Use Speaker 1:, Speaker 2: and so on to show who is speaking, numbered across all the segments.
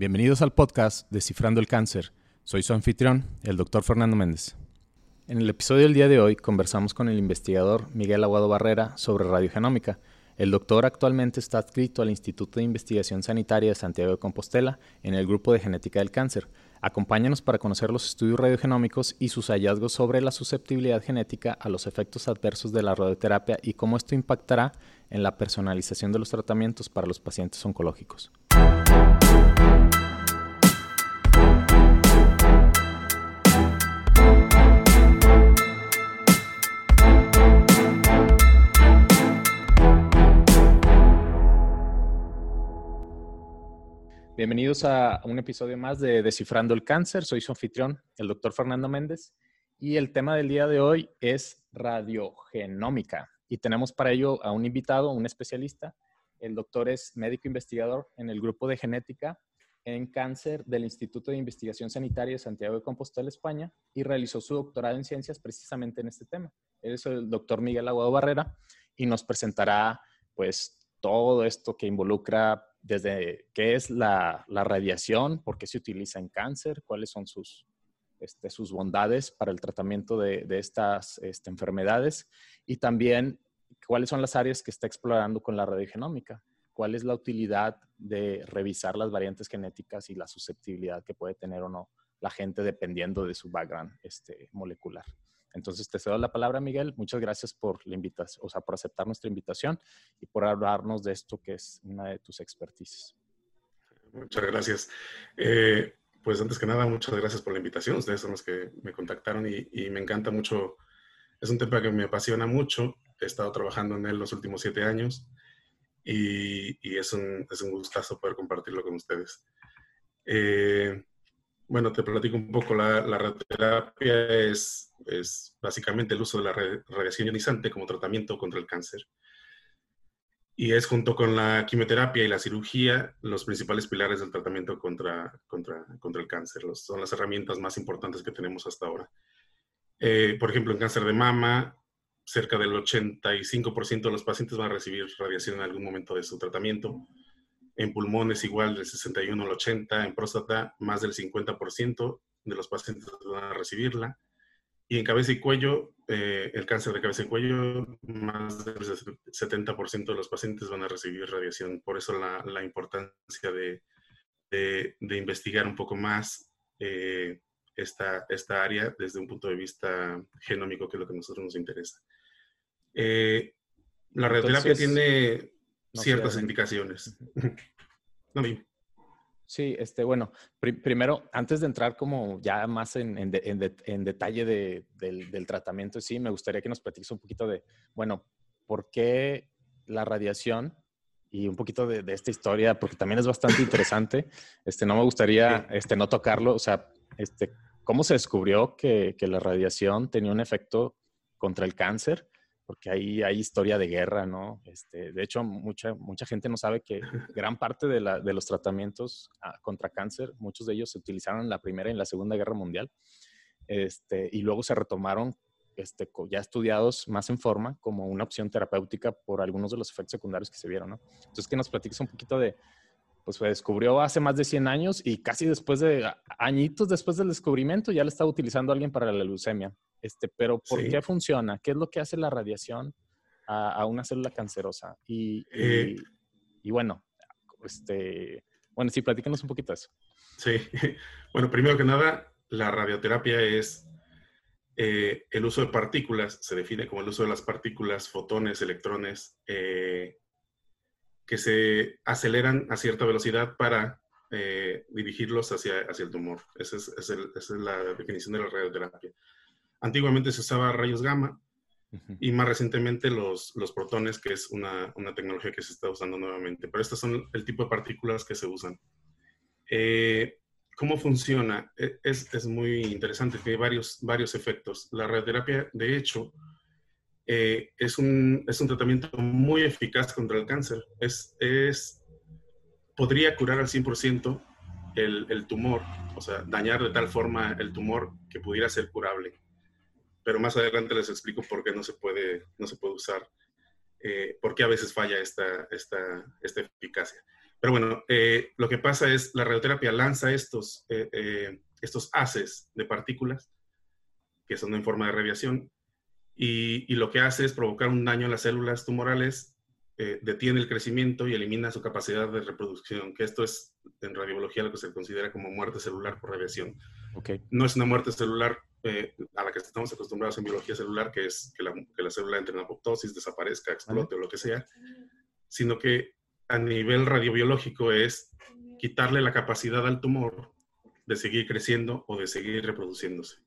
Speaker 1: Bienvenidos al podcast Descifrando el Cáncer. Soy su anfitrión, el doctor Fernando Méndez. En el episodio del día de hoy conversamos con el investigador Miguel Aguado Barrera sobre radiogenómica. El doctor actualmente está adscrito al Instituto de Investigación Sanitaria de Santiago de Compostela en el grupo de genética del cáncer. Acompáñanos para conocer los estudios radiogenómicos y sus hallazgos sobre la susceptibilidad genética a los efectos adversos de la radioterapia y cómo esto impactará en la personalización de los tratamientos para los pacientes oncológicos. Bienvenidos a un episodio más de Descifrando el Cáncer. Soy su anfitrión, el doctor Fernando Méndez, y el tema del día de hoy es radiogenómica. Y tenemos para ello a un invitado, un especialista. El doctor es médico investigador en el grupo de genética en cáncer del Instituto de Investigación Sanitaria de Santiago de Compostela, España, y realizó su doctorado en ciencias precisamente en este tema. Él es el doctor Miguel Aguado Barrera y nos presentará pues todo esto que involucra desde qué es la, radiación, por qué se utiliza en cáncer, cuáles son sus, este, bondades para el tratamiento de, estas este, enfermedades y también cuáles son las áreas que está explorando con la radiogenómica, cuál es la utilidad de revisar las variantes genéticas y la susceptibilidad que puede tener o no la gente dependiendo de su background este, molecular. Entonces te cedo la palabra, Miguel. Muchas gracias por la invitación, o sea, por aceptar nuestra invitación y por hablarnos de esto que es una de tus expertices.
Speaker 2: Muchas gracias. Eh, pues antes que nada, muchas gracias por la invitación. Ustedes son los que me contactaron y, me encanta mucho. Es un tema que me apasiona mucho. He estado trabajando en él los últimos siete años y, es, un, es, un, gustazo poder compartirlo con ustedes. Eh, bueno, te platico un poco. La, radioterapia es, es, básicamente el uso de la radiación ionizante como tratamiento contra el cáncer. Y es junto con la quimioterapia y la cirugía los principales pilares del tratamiento contra, contra, contra el cáncer. son las herramientas más importantes que tenemos hasta ahora. Eh, por ejemplo, en cáncer de mama, cerca del 85% de los pacientes van a recibir radiación en algún momento de su tratamiento en pulmones igual del 61 al 80, en próstata más del 50% de los pacientes van a recibirla. Y en cabeza y cuello, eh, el cáncer de cabeza y cuello, más del 70% de los pacientes van a recibir radiación. Por eso la, la importancia de, de, investigar un poco más eh, esta, esta área desde un punto de vista genómico, que es lo que a nosotros nos interesa. Eh, la radioterapia tiene ciertas indicaciones. no,
Speaker 1: Sí, este, bueno, primero, antes de entrar como ya más en, en, en, detalle de, del, del, tratamiento, sí, me gustaría que nos platiques un poquito de, bueno, ¿por qué la radiación? Y un poquito de, de esta historia, porque también es bastante interesante. Este, no me gustaría este, no tocarlo, o sea, este, ¿cómo se descubrió que, que la radiación tenía un efecto contra el cáncer? Porque ahí hay historia de guerra, ¿no? Este, de hecho, mucha, mucha gente no sabe que gran parte de, la, de los tratamientos ah, contra cáncer, muchos de ellos se utilizaron en la Primera y en la Segunda Guerra Mundial, este, y luego se retomaron este, ya estudiados más en forma como una opción terapéutica por algunos de los efectos secundarios que se vieron, ¿no? Entonces, que nos platiques un poquito de, pues se descubrió hace más de 100 años y casi después de, añitos después del descubrimiento, ya lo estaba utilizando alguien para la leucemia. Este, pero ¿por qué funciona? ¿Qué es lo que hace la radiación a, una célula cancerosa? Y, eh. y, bueno, este, bueno, sí, platícanos un poquito de eso.
Speaker 2: Sí, bueno, primero que nada, la radioterapia es eh, el uso de partículas, se define como el uso de las partículas, fotones, electrones, eh, que se aceleran a cierta velocidad para dirigirlos hacia, hacia el tumor. Esa es, esa es, la definición de la radioterapia. Antiguamente se usaba rayos gamma y más recientemente los, los protones, que es una, una, tecnología que se está usando nuevamente. Pero estas son el tipo de partículas que se usan. Eh, ¿Cómo funciona? E, es, es, muy interesante, tiene varios, varios efectos. La radioterapia, de hecho, eh, es, un, es un tratamiento muy eficaz contra el cáncer. Es, es, podría curar al 100% el, el tumor, o sea, dañar de tal forma el tumor que pudiera ser curable pero más adelante les explico por qué no se puede, no se puede usar, eh, por qué a veces falla esta, esta, esta eficacia. Pero bueno, eh, lo que pasa es, la radioterapia lanza estos, estos haces de partículas, que son en forma de radiación, y, lo que hace es provocar un daño a las células tumorales, detiene el crecimiento y elimina su capacidad de reproducción, que esto es en radiobiología lo que se considera como muerte celular por radiación.
Speaker 1: Okay.
Speaker 2: No es una muerte celular eh, a la que estamos acostumbrados en biología celular, que es que la, que la célula entre en apoptosis, desaparezca, explote o lo que sea, sino que a nivel radiobiológico es quitarle la capacidad al tumor de seguir creciendo o de seguir reproduciéndose.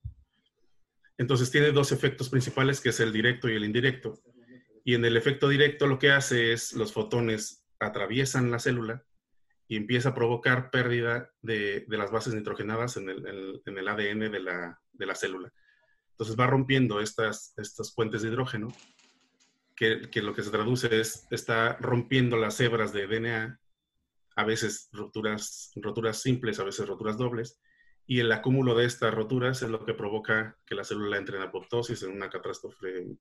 Speaker 2: Entonces tiene dos efectos principales, que es el directo y el indirecto. Y en el efecto directo lo que hace es los fotones atraviesan la célula y empieza a provocar pérdida de, las bases nitrogenadas en el, ADN de la, célula. Entonces va rompiendo estas, estas puentes de hidrógeno, que, lo que se traduce es, está rompiendo las hebras de DNA, a veces roturas, roturas simples, a veces roturas dobles, y el acúmulo de estas roturas es lo que provoca que la célula entre en apoptosis, en una catástrofe,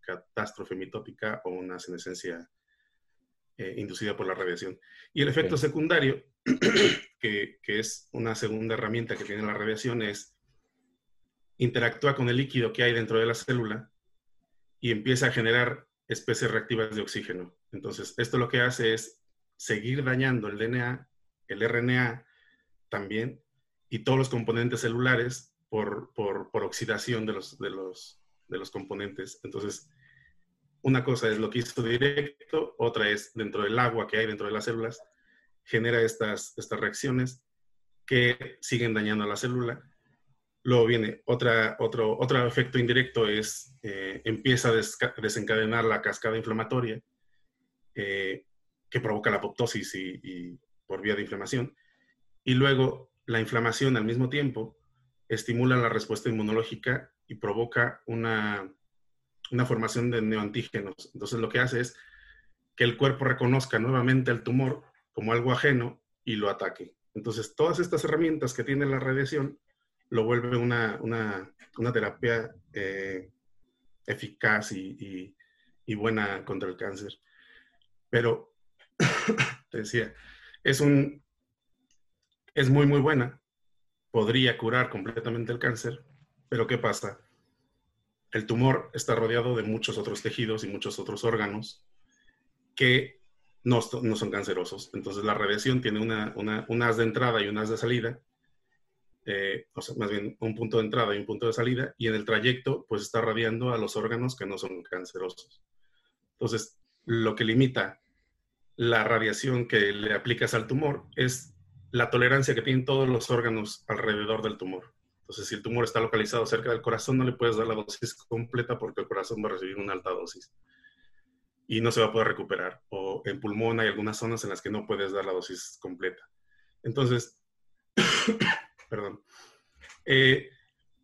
Speaker 2: catástrofe mitótica o una senescencia eh, inducida por la radiación. Y el efecto secundario, que, es una segunda herramienta que tiene la radiación, es interactúa con el líquido que hay dentro de la célula y empieza a generar especies reactivas de oxígeno. Entonces, esto lo que hace es seguir dañando el DNA, el RNA también, y todos los componentes celulares por, por, oxidación de los, de, los, de los componentes. Entonces, una cosa es lo que hizo directo, otra es dentro del agua que hay dentro de las células, genera estas, estas reacciones que siguen dañando a la célula. Luego viene otra, otro, otro efecto indirecto, es eh, empieza a desencadenar la cascada inflamatoria eh, que provoca la apoptosis y, por vía de inflamación. Y luego la inflamación al mismo tiempo estimula la respuesta inmunológica y provoca una, una formación de neoantígenos. Entonces lo que hace es que el cuerpo reconozca nuevamente el tumor como algo ajeno y lo ataque. Entonces todas estas herramientas que tiene la radiación lo vuelve una, una, terapia eh, eficaz y, y, buena contra el cáncer. Pero, te decía, es, un, es muy, muy buena. Podría curar completamente el cáncer, pero ¿qué pasa? el tumor está rodeado de muchos otros tejidos y muchos otros órganos que no, son cancerosos. Entonces la radiación tiene una, una, haz de entrada y un haz de salida, eh, o sea, más bien un punto de entrada y un punto de salida, y en el trayecto pues está radiando a los órganos que no son cancerosos. Entonces, lo que limita la radiación que le aplicas al tumor es la tolerancia que tienen todos los órganos alrededor del tumor. Entonces, si el tumor está localizado cerca del corazón, no le puedes dar la dosis completa porque el corazón va a recibir una alta dosis y no se va a poder recuperar. O en pulmón hay algunas zonas en las que no puedes dar la dosis completa. Entonces, perdón, eh,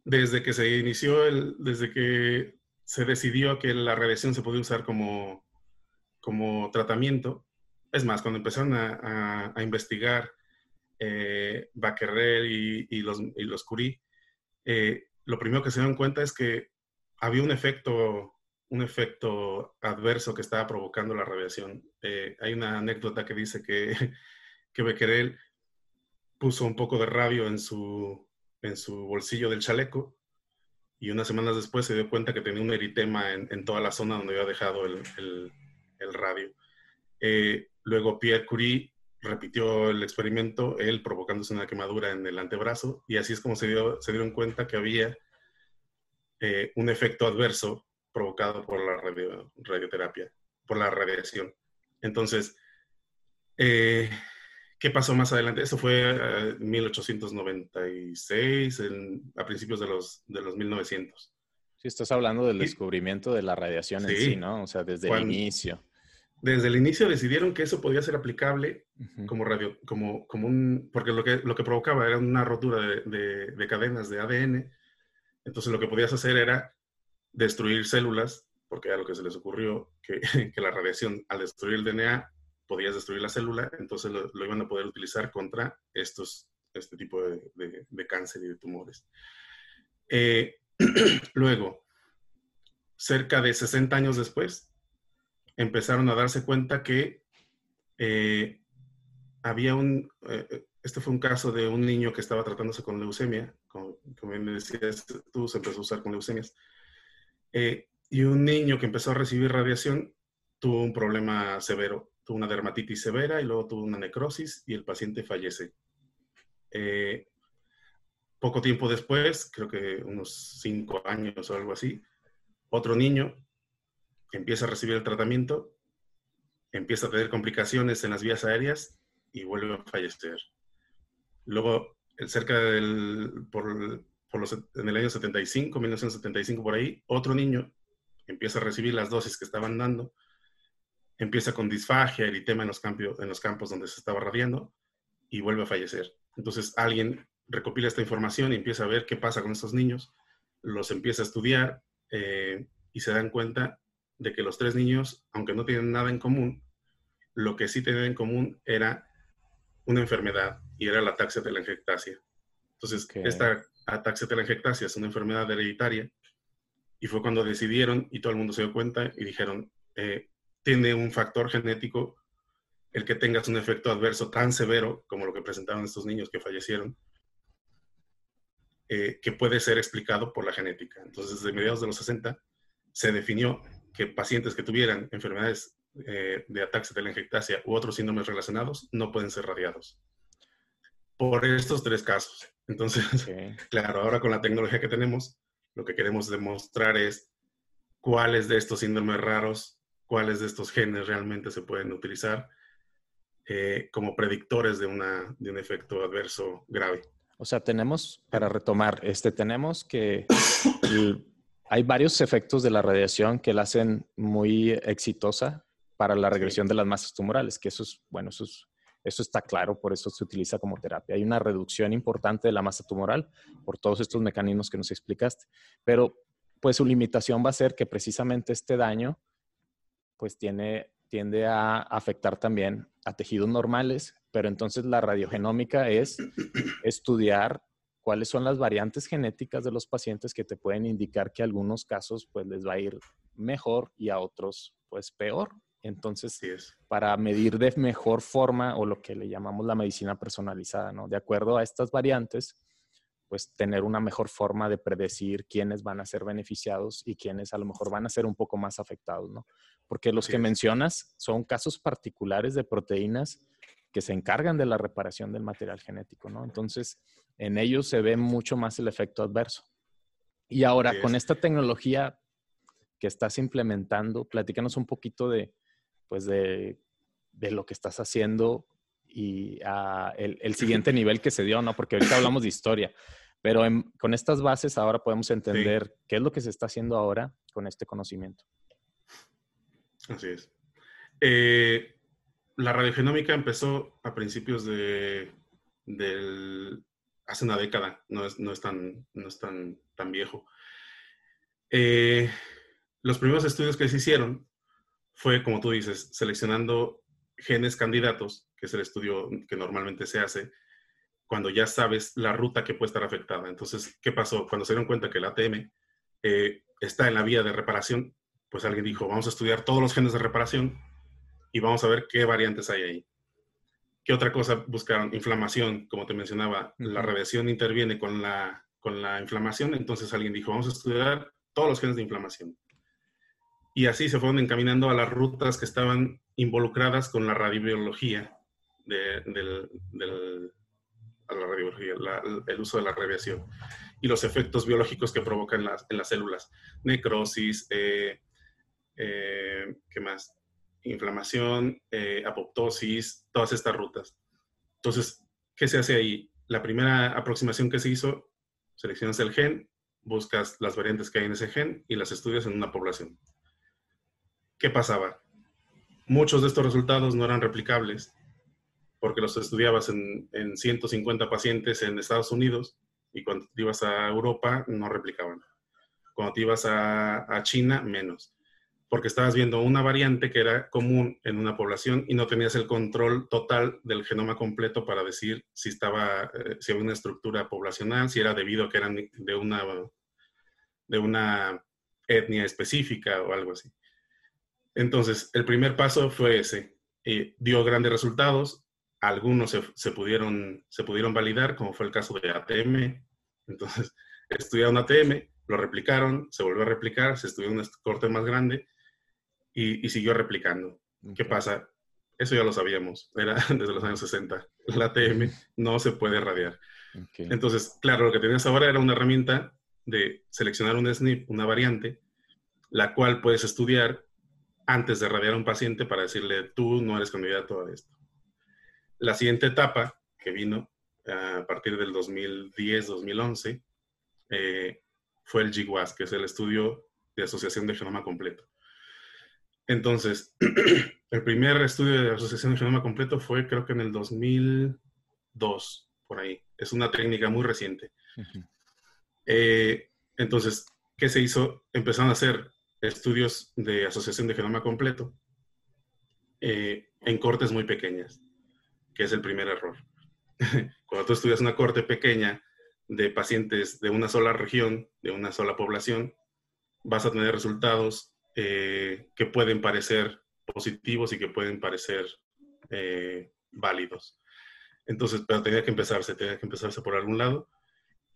Speaker 2: desde que se inició, el, desde que se decidió que la radiación se podía usar como, como tratamiento, es más, cuando empezaron a, investigar eh, Becquerel y, los, y los Curie, eh, lo primero que se dan cuenta es que había un efecto, un efecto adverso que estaba provocando la radiación. Eh, hay una anécdota que dice que, que Becquerel puso un poco de radio en su, en su bolsillo del chaleco y unas semanas después se dio cuenta que tenía un eritema en, toda la zona donde había dejado el, el, radio. Eh, luego Pierre Curie repitió el experimento, él provocándose una quemadura en el antebrazo, y así es como se, dio, se dieron cuenta que había eh, un efecto adverso provocado por la radioterapia, por la radiación. Entonces, eh, ¿qué pasó más adelante? Eso fue en 1896, a principios de los, de los 1900.
Speaker 1: Sí, estás hablando del descubrimiento de la radiación en sí, ¿no? O sea, desde el inicio
Speaker 2: desde el inicio decidieron que eso podía ser aplicable como radio, como, como un, porque lo que, lo que provocaba era una rotura de, de, cadenas de ADN. Entonces lo que podías hacer era destruir células, porque era lo que se les ocurrió, que, que la radiación al destruir el DNA podías destruir la célula, entonces lo, iban a poder utilizar contra estos, este tipo de, de cáncer y de tumores. Eh, luego, cerca de 60 años después, empezaron a darse cuenta que eh, había un, eh, este fue un caso de un niño que estaba tratándose con leucemia, como, me decías tú, se empezó a usar con leucemias, eh, y un niño que empezó a recibir radiación tuvo un problema severo, tuvo una dermatitis severa y luego tuvo una necrosis y el paciente fallece. Eh, poco tiempo después, creo que unos cinco años o algo así, otro niño empieza a recibir el tratamiento, empieza a tener complicaciones en las vías aéreas y vuelve a fallecer. Luego, cerca del, por, los, en el año 75, 1975 por ahí, otro niño empieza a recibir las dosis que estaban dando, empieza con disfagia, eritema en los, campos, en los campos donde se estaba radiando y vuelve a fallecer. Entonces alguien recopila esta información y empieza a ver qué pasa con estos niños, los empieza a estudiar eh, y se dan cuenta de que los tres niños, aunque no tienen nada en común, lo que sí tenían en común era una enfermedad y era la ataxia telangiectasia. Entonces, esta ataxia telangiectasia es una enfermedad hereditaria y fue cuando decidieron y todo el mundo se dio cuenta y dijeron, eh, tiene un factor genético el que tengas un efecto adverso tan severo como lo que presentaron estos niños que fallecieron, eh, que puede ser explicado por la genética. Entonces, desde mediados de los 60 se definió que pacientes que tuvieran enfermedades eh, de ataxia telangiectasia u otros síndromes relacionados no pueden ser radiados. Por estos tres casos. Entonces, claro, ahora con la tecnología que tenemos, lo que queremos demostrar es cuáles de estos síndromes raros, cuáles de estos genes realmente se pueden utilizar eh, como predictores de, una, de un efecto adverso grave.
Speaker 1: O sea, tenemos, para retomar, este, tenemos que hay varios efectos de la radiación que la hacen muy exitosa para la regresión de las masas tumorales, que eso es, bueno, eso, eso está claro, por eso se utiliza como terapia. Hay una reducción importante de la masa tumoral por todos estos mecanismos que nos explicaste, pero pues su limitación va a ser que precisamente este daño pues tiene, tiende a afectar también a tejidos normales, pero entonces la radiogenómica es estudiar cuáles son las variantes genéticas de los pacientes que te pueden indicar que a algunos casos pues les va a ir mejor y a otros pues peor. Entonces, para medir de mejor forma o lo que le llamamos la medicina personalizada, ¿no? De acuerdo a estas variantes, pues tener una mejor forma de predecir quiénes van a ser beneficiados y quiénes a lo mejor van a ser un poco más afectados, ¿no? Porque los que mencionas son casos particulares de proteínas que se encargan de la reparación del material genético, ¿no? Entonces, en ellos se ve mucho más el efecto adverso. Y ahora, con esta tecnología que estás implementando, platícanos un poquito de, pues de, lo que estás haciendo y ah, el, siguiente nivel que se dio, ¿no? Porque ahorita hablamos de historia, pero con estas bases ahora podemos entender qué es lo que se está haciendo ahora con este conocimiento.
Speaker 2: Así es. Eh, la radiogenómica empezó a principios de, del, hace una década, no es, no es, tan, no es tan, tan viejo. Eh, los primeros estudios que se hicieron fue, como tú dices, seleccionando genes candidatos, que es el estudio que normalmente se hace, cuando ya sabes la ruta que puede estar afectada. Entonces, ¿qué pasó? Cuando se dieron cuenta que el ATM eh, está en la vía de reparación, pues alguien dijo, vamos a estudiar todos los genes de reparación y vamos a ver qué variantes hay ahí. ¿Qué otra cosa buscaron? Inflamación, como te mencionaba, la radiación interviene con la, con la inflamación, entonces alguien dijo, vamos a estudiar todos los genes de inflamación. Y así se fueron encaminando a las rutas que estaban involucradas con la radiobiología, de, del, la radiología, el uso de la radiación y los efectos biológicos que provocan las, en las células. Necrosis, eh, eh, ¿qué más? Inflamación, eh, apoptosis, todas estas rutas. Entonces, ¿qué se hace ahí? La primera aproximación que se hizo, seleccionas el gen, buscas las variantes que hay en ese gen y las estudias en una población. ¿qué pasaba? Muchos de estos resultados no eran replicables porque los estudiabas en, 150 pacientes en Estados Unidos y cuando te ibas a Europa no replicaban. Cuando te ibas a, China, menos. Porque estabas viendo una variante que era común en una población y no tenías el control total del genoma completo para decir si estaba, eh, si había una estructura poblacional, si era debido a que eran de una, de una etnia específica o algo así. Entonces, el primer paso fue ese. Eh, dio grandes resultados. algunos se, pudieron, se pudieron validar, como fue el caso de ATM. Entonces, estudiaron ATM, lo replicaron, se volvió a replicar, se estudió un corte más grande y, siguió replicando. ¿Qué pasa? Eso ya lo sabíamos, era desde los años 60. La ATM no se puede radiar. Entonces, claro, lo que tenías ahora era una herramienta de seleccionar un SNP, una variante, la cual puedes estudiar antes de radiar a un paciente para decirle, tú no eres candidato a esto. La siguiente etapa, que vino a partir del 2010-2011, eh, fue el GWAS, que es el estudio de asociación de genoma completo. Entonces, el primer estudio de asociación de genoma completo fue creo que en el 2002, por ahí. Es una técnica muy reciente. Eh, entonces, ¿qué se hizo? Empezaron a hacer estudios de asociación de genoma completo eh, en cortes muy pequeñas que es el primer error. Cuando tú estudias una corte pequeña de pacientes de una sola región, de una sola población, vas a tener resultados eh, que pueden parecer positivos y que pueden parecer eh, válidos. Entonces, pero tenía que empezarse, tenía que empezarse por algún lado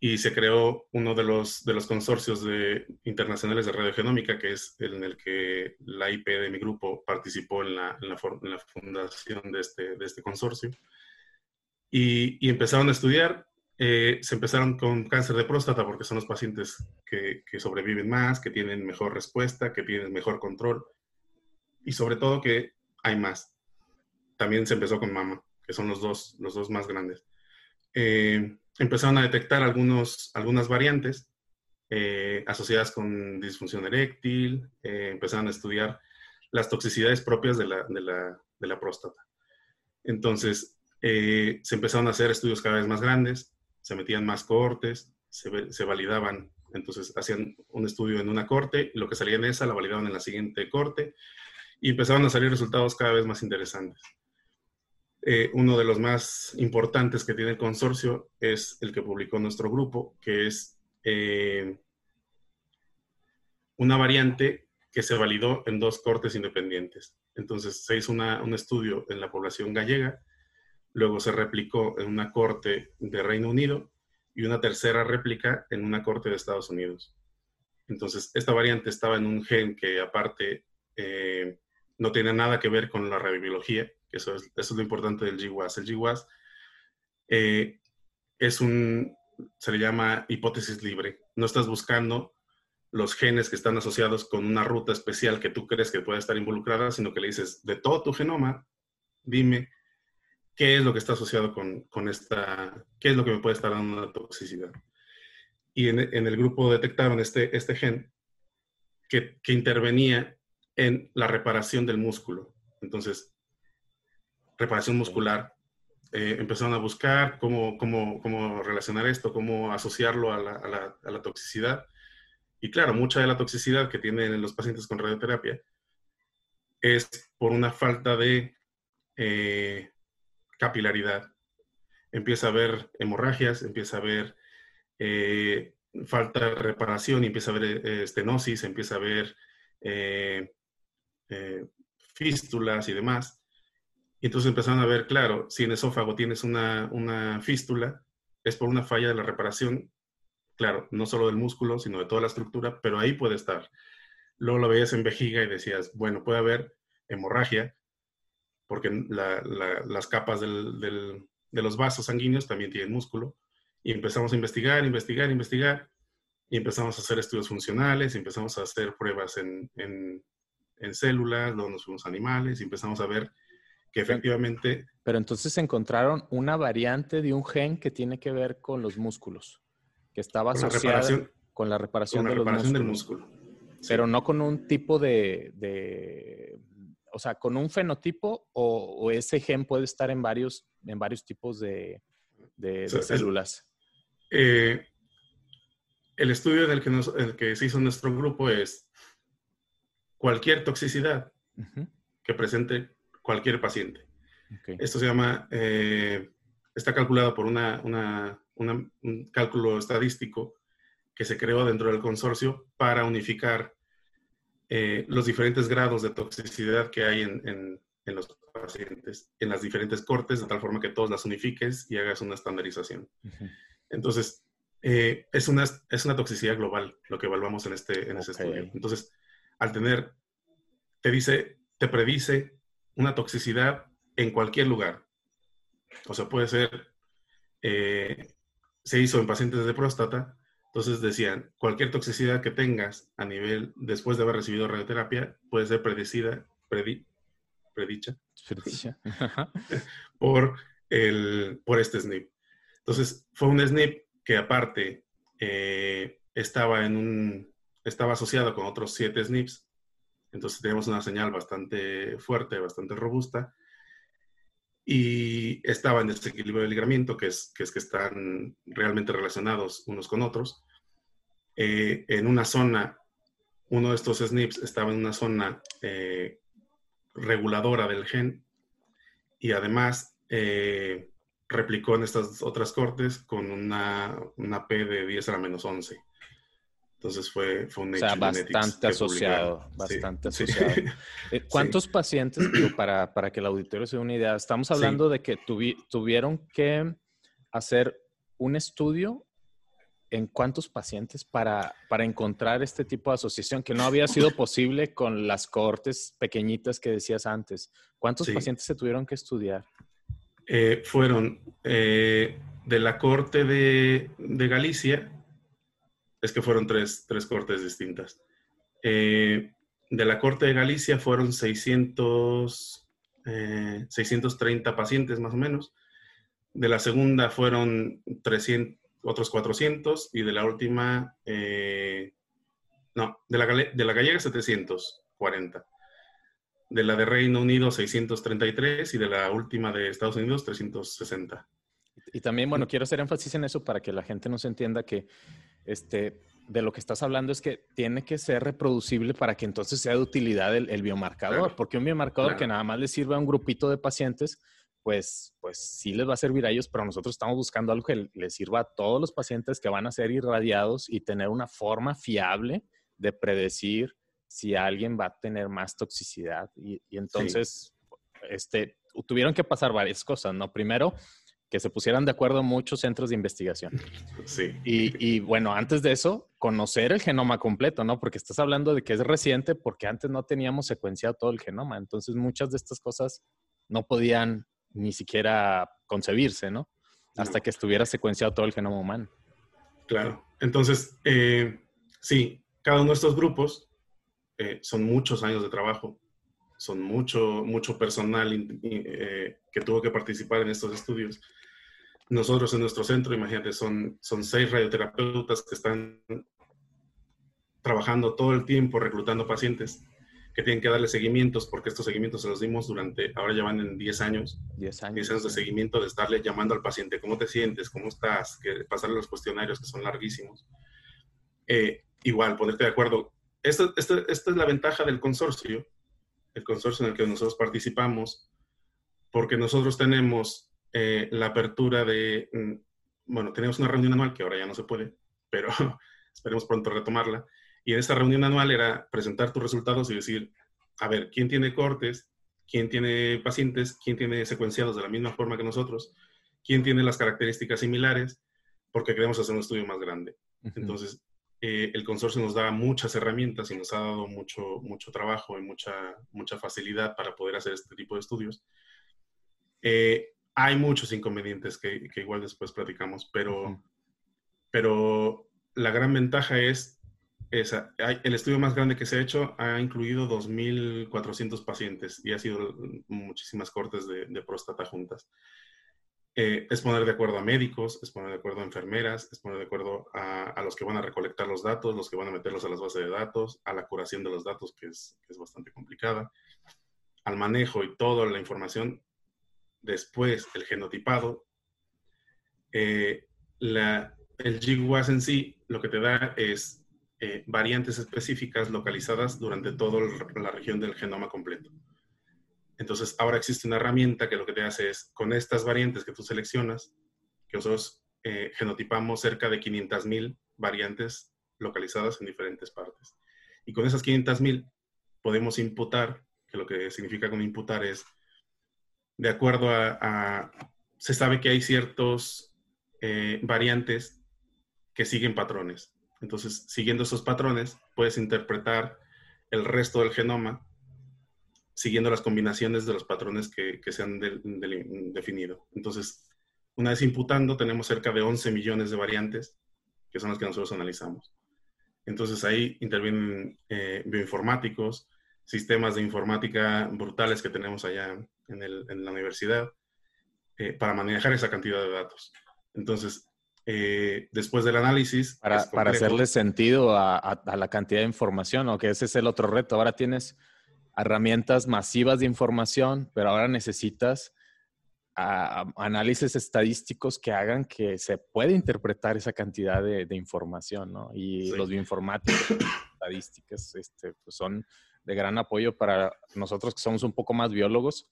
Speaker 2: y se creó uno de los, de los consorcios de, internacionales de radiogenómica, que es en el que la IP de mi grupo participó en la, fundación de este, de este consorcio. Y, empezaron a estudiar, eh, se empezaron con cáncer de próstata porque son los pacientes que, que, sobreviven más, que tienen mejor respuesta, que tienen mejor control y sobre todo que hay más. También se empezó con mama, que son los dos, los dos más grandes. Eh, empezaron a detectar algunos, algunas variantes eh, asociadas con disfunción eréctil, eh, empezaron a estudiar las toxicidades propias de la, de la, de la próstata. Entonces, eh, se empezaron a hacer estudios cada vez más grandes, se metían más cohortes, se, se, validaban, entonces hacían un estudio en una corte, lo que salía en esa la validaban en la siguiente corte, y empezaron a salir resultados cada vez más interesantes. Eh, uno de los más importantes que tiene el consorcio es el que publicó nuestro grupo, que es eh, una variante que se validó en dos cortes independientes. Entonces se hizo un estudio en la población gallega, luego se replicó en una corte de Reino Unido y una tercera réplica en una corte de Estados Unidos. Entonces, esta variante estaba en un gen que aparte eh, no tiene nada que ver con la radiobiología, eso es, lo importante del GWAS. El GWAS eh, es un, se le llama hipótesis libre. No estás buscando los genes que están asociados con una ruta especial que tú crees que puede estar involucrada, sino que le dices, de todo tu genoma, dime qué es lo que está asociado con, con esta, qué es lo que me puede estar dando una toxicidad. Y en, en el grupo detectaron este, este gen que, que intervenía en la reparación del músculo. Entonces, reparación muscular. Eh, empezaron a buscar cómo, cómo, cómo, relacionar esto, cómo asociarlo a la, a, la, a la, toxicidad. Y claro, mucha de la toxicidad que tienen los pacientes con radioterapia es por una falta de eh, capilaridad. Empieza a haber hemorragias, empieza a haber eh, falta de reparación, empieza a haber estenosis, empieza a haber fístulas y demás. Y entonces empezaron a ver, claro, si en esófago tienes una, una fístula, es por una falla de la reparación, claro, no solo del músculo, sino de toda la estructura, pero ahí puede estar. Luego lo veías en vejiga y decías, bueno, puede haber hemorragia, porque las capas del, del, de los vasos sanguíneos también tienen músculo. Y empezamos a investigar, investigar, investigar. Y empezamos a hacer estudios funcionales, empezamos a hacer pruebas en, en, en células, luego nos fuimos animales y empezamos a ver que efectivamente...
Speaker 1: Pero entonces encontraron una variante de un gen que tiene que ver con los músculos, que estaba asociada con la reparación,
Speaker 2: con la reparación del músculo.
Speaker 1: Pero no con un tipo de, o sea, con un fenotipo o, ese gen puede estar en varios, en varios tipos de, células.
Speaker 2: Eh, el estudio del que, el que se hizo nuestro grupo es cualquier toxicidad que presente cualquier paciente. Esto se llama, eh, está calculado por una, un cálculo estadístico que se creó dentro del consorcio para unificar eh, los diferentes grados de toxicidad que hay en, en los pacientes, en las diferentes cortes, de tal forma que todos las unifiques y hagas una estandarización. Entonces, eh, es, una, es una toxicidad global lo que evaluamos en este, en este estudio. Entonces, al tener, te dice, te predice una toxicidad en cualquier lugar. O sea, puede ser, eh, se hizo en pacientes de próstata, entonces decían, cualquier toxicidad que tengas a nivel, después de haber recibido radioterapia, puede ser predecida, predicha, por, el, por este SNP. Entonces, fue un SNP que aparte eh, estaba, en un, estaba asociado con otros siete SNPs. Entonces, tenemos una señal bastante fuerte, bastante robusta. Y estaba en desequilibrio de ligramiento, que es, que es que están realmente relacionados unos con otros. Eh, en una zona, uno de estos SNPs estaba en una zona eh, reguladora del gen y además eh, replicó en estas otras cortes con una, una P de 10 a la menos 11. Entonces fue, fue un
Speaker 1: O sea, bastante asociado, bastante asociado. Eh, ¿Cuántos pacientes, para, para, que el auditorio se dé una idea, estamos hablando de que tuvieron que hacer un estudio en cuántos pacientes para, para encontrar este tipo de asociación que no había sido posible con las cohortes pequeñitas que decías antes. ¿Cuántos pacientes se tuvieron que estudiar?
Speaker 2: Eh, fueron eh, de la corte de, de, Galicia, es que fueron tres, tres cortes distintas. Eh, de la corte de Galicia fueron 600, 630 pacientes más o menos. De la segunda fueron 300, otros 400 y de la última, eh, no, de la, de la gallega 740. De la de Reino Unido 633 y de la última de Estados Unidos 360.
Speaker 1: Y también, bueno, quiero hacer énfasis en eso para que la gente nos entienda que este, de lo que estás hablando es que tiene que ser reproducible para que entonces sea de utilidad el, biomarcador, porque un biomarcador que nada más le sirve a un grupito de pacientes, pues, pues sí les va a servir a ellos, pero nosotros estamos buscando algo que les sirva a todos los pacientes que van a ser irradiados y tener una forma fiable de predecir si alguien va a tener más toxicidad. Y, entonces, este, tuvieron que pasar varias cosas, ¿no? Primero, que se pusieran de acuerdo muchos centros de investigación.
Speaker 2: Sí.
Speaker 1: Y, y, bueno, antes de eso, conocer el genoma completo, ¿no? Porque estás hablando de que es reciente porque antes no teníamos secuenciado todo el genoma. Entonces, muchas de estas cosas no podían ni siquiera concebirse, ¿no? Hasta que estuviera secuenciado todo el genoma humano.
Speaker 2: Claro. Entonces, eh, sí, cada uno de estos grupos eh, son muchos años de trabajo, son mucho, mucho personal eh, que tuvo que participar en estos estudios. Nosotros en nuestro centro, imagínate, son, son seis radioterapeutas que están trabajando todo el tiempo reclutando pacientes que tienen que darle seguimientos, porque estos seguimientos se los dimos durante, ahora ya van en 10 años.
Speaker 1: 10 años.
Speaker 2: 10 años de seguimiento, de estarle llamando al paciente, ¿cómo te sientes? ¿Cómo estás? Que pasarle los cuestionarios que son larguísimos. Eh, igual, ponerte de acuerdo. Esta, esta, esta es la ventaja del consorcio, el consorcio en el que nosotros participamos, porque nosotros tenemos eh, la apertura de, mm, bueno, tenemos una reunión anual que ahora ya no se puede, pero esperemos pronto retomarla, y en esta reunión anual era presentar tus resultados y decir, a ver, ¿quién tiene cortes? ¿Quién tiene pacientes? ¿Quién tiene secuenciados de la misma forma que nosotros? ¿Quién tiene las características similares? Porque queremos hacer un estudio más grande. Entonces, eh, el consorcio nos da muchas herramientas y nos ha dado mucho, mucho trabajo y mucha, mucha facilidad para poder hacer este tipo de estudios. Eh, hay muchos inconvenientes que, que, igual después platicamos, pero, pero la gran ventaja es esa, el estudio más grande que se ha hecho ha incluido 2.400 pacientes y ha sido muchísimas cortes de, próstata juntas. Eh, es poner de acuerdo a médicos, es poner de acuerdo a enfermeras, es poner de acuerdo a, los que van a recolectar los datos, los que van a meterlos a las bases de datos, a la curación de los datos, que es, es bastante complicada, al manejo y toda la información. Después, el genotipado. Eh, el GWAS en sí lo que te da es eh, variantes específicas localizadas durante toda la región del genoma completo. Entonces, ahora existe una herramienta que lo que te hace es, con estas variantes que tú seleccionas, que nosotros eh, genotipamos cerca de 500.000 variantes localizadas en diferentes partes. Y con esas 500.000 podemos imputar que lo que significa con imputar es, de acuerdo a, se sabe que hay ciertos eh, variantes que siguen patrones. Entonces, siguiendo esos patrones, puedes interpretar el resto del genoma siguiendo las combinaciones de los patrones que, se han definido. Entonces, una vez imputando, tenemos cerca de 11 millones de variantes, que son las que nosotros analizamos. Entonces, ahí intervienen eh, bioinformáticos, sistemas de informática brutales que tenemos allá en, la universidad, eh, para manejar esa cantidad de datos. Entonces, eh, después del análisis...
Speaker 1: Para, para hacerle sentido a, a, la cantidad de información, o que ese es el otro reto. Ahora tienes herramientas masivas de información, pero ahora necesitas análisis estadísticos que hagan que se pueda interpretar esa cantidad de, información, ¿no? Y los bioinformáticos, estadísticas, este, pues son de gran apoyo para nosotros que somos un poco más biólogos,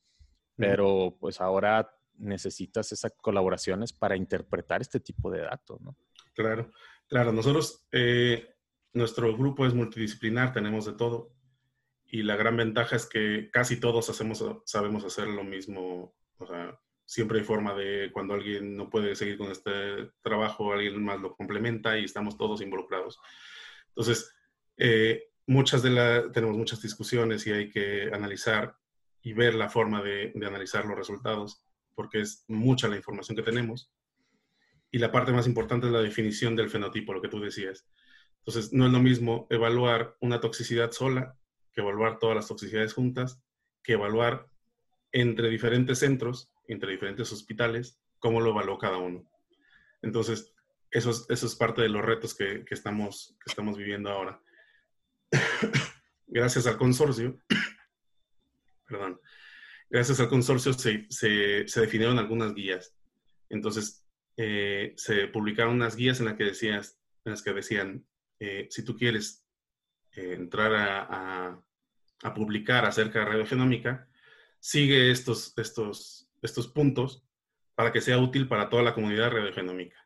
Speaker 1: pero pues ahora necesitas esas colaboraciones para interpretar este tipo de datos, ¿no?
Speaker 2: Claro, claro. Nosotros, eh, nuestro grupo es multidisciplinar, tenemos de todo y la gran ventaja es que casi todos hacemos, sabemos hacer lo mismo. O sea, siempre hay forma de cuando alguien no puede seguir con este trabajo, alguien más lo complementa y estamos todos involucrados. Entonces, eh, muchas de las, tenemos muchas discusiones y hay que analizar y ver la forma de, de analizar los resultados, porque es mucha la información que tenemos. Y la parte más importante es la definición del fenotipo, lo que tú decías. Entonces, no es lo mismo evaluar una toxicidad sola evaluar todas las toxicidades juntas, que evaluar entre diferentes centros, entre diferentes hospitales, cómo lo evaluó cada uno. Entonces, eso es, eso es parte de los retos que, que estamos, que estamos viviendo ahora. gracias al consorcio, perdón, gracias al consorcio se, se, se definieron algunas guías. Entonces, eh, se publicaron unas guías en, las que, decías, en las que decían, eh, si tú quieres eh, entrar a, a publicar acerca de radiogenómica, sigue estos, estos, estos puntos para que sea útil para toda la comunidad radiogenómica.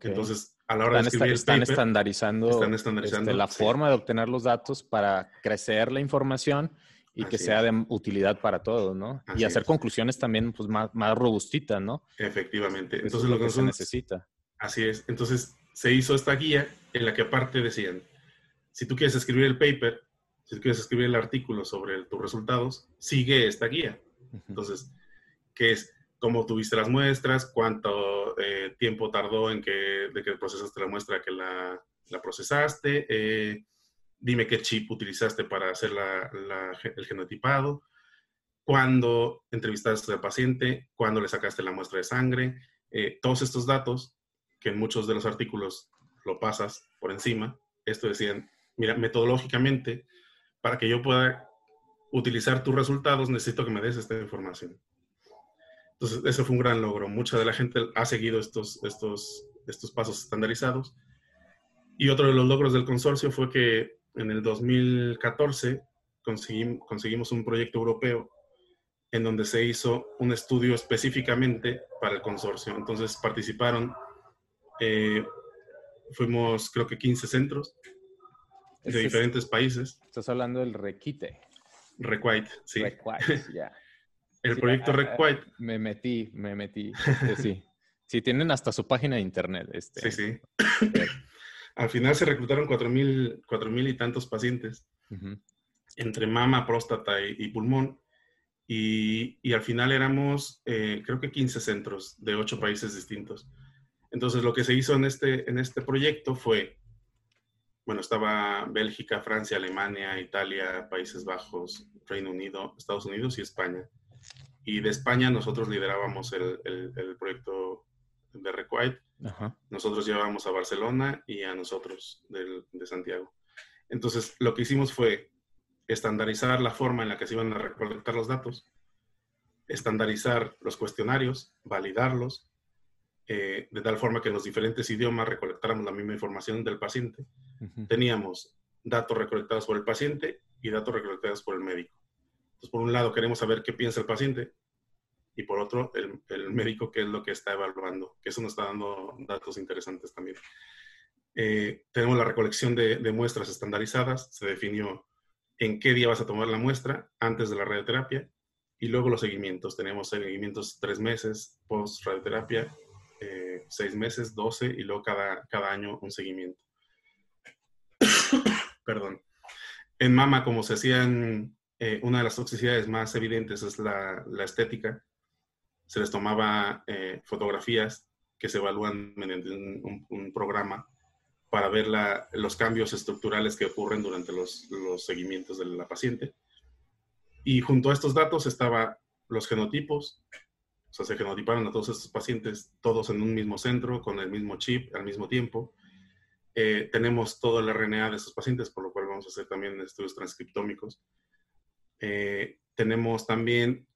Speaker 2: Entonces, a la hora
Speaker 1: de
Speaker 2: escribir
Speaker 1: están, estandarizando, están estandarizando este, la forma de obtener los datos para crecer la información y que sea de utilidad para todos, ¿no? y hacer conclusiones también pues, más, más robustitas, ¿no?
Speaker 2: Efectivamente. Entonces, lo que, se necesita. Así es. Entonces, se hizo esta guía en la que aparte decían, si tú quieres escribir el paper, si quieres escribir el artículo sobre tus resultados, sigue esta guía. Entonces, ¿qué es? ¿Cómo tuviste las muestras? ¿Cuánto eh, tiempo tardó en que, de que procesaste la muestra que la, procesaste? Eh, dime qué chip utilizaste para hacer el genotipado. ¿Cuándo entrevistaste al paciente? ¿Cuándo le sacaste la muestra de sangre? Eh, todos estos datos, que en muchos de los artículos lo pasas por encima, esto decían, mira, metodológicamente para que yo pueda utilizar tus resultados, necesito que me des esta información. Entonces, ese fue un gran logro. Mucha de la gente ha seguido estos, estos, estos pasos estandarizados. Y otro de los logros del consorcio fue que en el 2014 conseguimos, conseguimos un proyecto europeo en donde se hizo un estudio específicamente para el consorcio. Entonces participaron, eh, fuimos creo que 15 centros de diferentes países.
Speaker 1: Estás hablando del Requite.
Speaker 2: Requite, sí.
Speaker 1: Requite, ya.
Speaker 2: El proyecto ah, Requite.
Speaker 1: Me metí, me metí. Este, sí. Sí, tienen hasta su página de internet. Este.
Speaker 2: Sí, sí. Al final se reclutaron cuatro mil, mil y tantos pacientes entre mama, próstata y, pulmón. Y, y, al final éramos, eh, creo que 15 centros de ocho países distintos. Entonces, lo que se hizo en este, en este proyecto fue bueno, estaba Bélgica, Francia, Alemania, Italia, Países Bajos, Reino Unido, Estados Unidos y España. Y de España nosotros liderábamos el, el, proyecto de Requite. Nosotros llevábamos a Barcelona y a nosotros de Santiago. Entonces, lo que hicimos fue estandarizar la forma en la que se iban a recolectar los datos, estandarizar los cuestionarios, validarlos, eh, de tal forma que en los diferentes idiomas recolectáramos la misma información del paciente. Teníamos datos recolectados por el paciente y datos recolectados por el médico. Entonces, por un lado, queremos saber qué piensa el paciente y por otro, el, el médico qué es lo que está evaluando, que eso nos está dando datos interesantes también. Eh, tenemos la recolección de, de, muestras estandarizadas, se definió en qué día vas a tomar la muestra antes de la radioterapia y luego los seguimientos. Tenemos seguimientos tres meses, post radioterapia, eh, seis meses, doce y luego cada, cada año un seguimiento. Perdón. En mama, como se hacían, eh, una de las toxicidades más evidentes es la, la estética. Se les tomaba eh, fotografías que se evalúan mediante un, programa para ver la, los cambios estructurales que ocurren durante los, los, seguimientos de la paciente. Y junto a estos datos estaban los genotipos, o sea, se genotiparon a todos estos pacientes, todos en un mismo centro, con el mismo chip, al mismo tiempo. Eh, tenemos todo el RNA de estos pacientes, por lo cual vamos a hacer también estudios transcriptómicos. Eh, tenemos también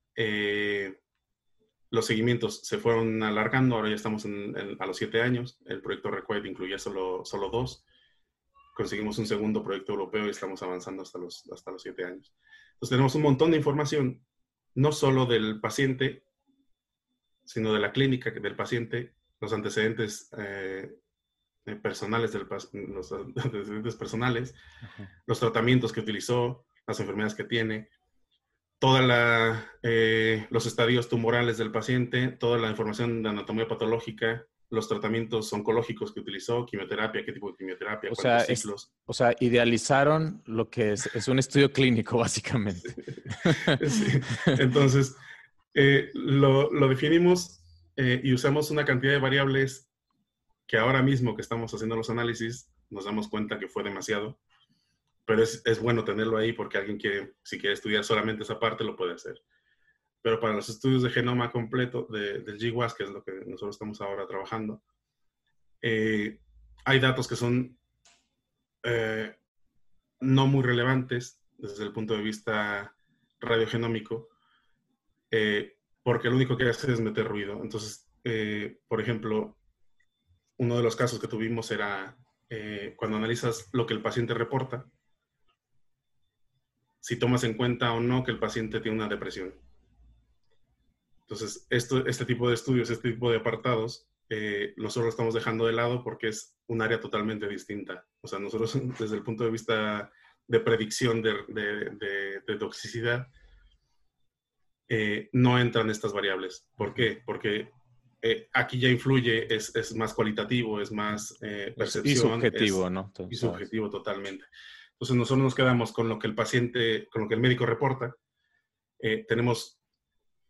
Speaker 2: los seguimientos se fueron alargando, ahora ya estamos a los siete años. El proyecto Required incluía solo, solo dos. Conseguimos un segundo proyecto europeo y estamos avanzando hasta los, hasta los siete años. Entonces tenemos un montón de información, no solo del paciente, sino de la clínica del paciente, los antecedentes eh, eh, personales, del, los antecedentes personales, los tratamientos que utilizó, las enfermedades que tiene, todos eh, los estadios tumorales del paciente, toda la información de anatomía patológica, los tratamientos oncológicos que utilizó, quimioterapia, qué tipo de quimioterapia,
Speaker 1: o sea, ciclos. o sea, idealizaron lo que es, un estudio clínico, básicamente.
Speaker 2: Entonces, eh, lo, definimos eh, y usamos una cantidad de variables que ahora mismo que estamos haciendo los análisis nos damos cuenta que fue demasiado pero es, es, bueno tenerlo ahí porque alguien quiere, si quiere estudiar solamente esa parte, lo puede hacer. Pero para los estudios de genoma completo de, del GWAS, que es lo que nosotros estamos ahora trabajando, eh, hay datos que son eh, no muy relevantes desde el punto de vista radiogenómico, eh, porque lo único que hace es meter ruido. Entonces, por ejemplo, uno de los casos que tuvimos era cuando analizas lo que el paciente reporta, si tomas en cuenta o no que el paciente tiene una depresión. Entonces, esto, este tipo de estudios, este tipo de apartados, eh, nosotros lo estamos dejando de lado porque es un área totalmente distinta. O sea, nosotros desde el punto de vista de predicción de, toxicidad, eh, no entran estas variables. ¿Por qué? Porque eh, aquí ya influye, es, es, más cualitativo, es más percepción. Y
Speaker 1: subjetivo, ¿no?
Speaker 2: y subjetivo totalmente. Entonces nosotros nos quedamos con lo que el paciente, con lo que el médico reporta. Eh, tenemos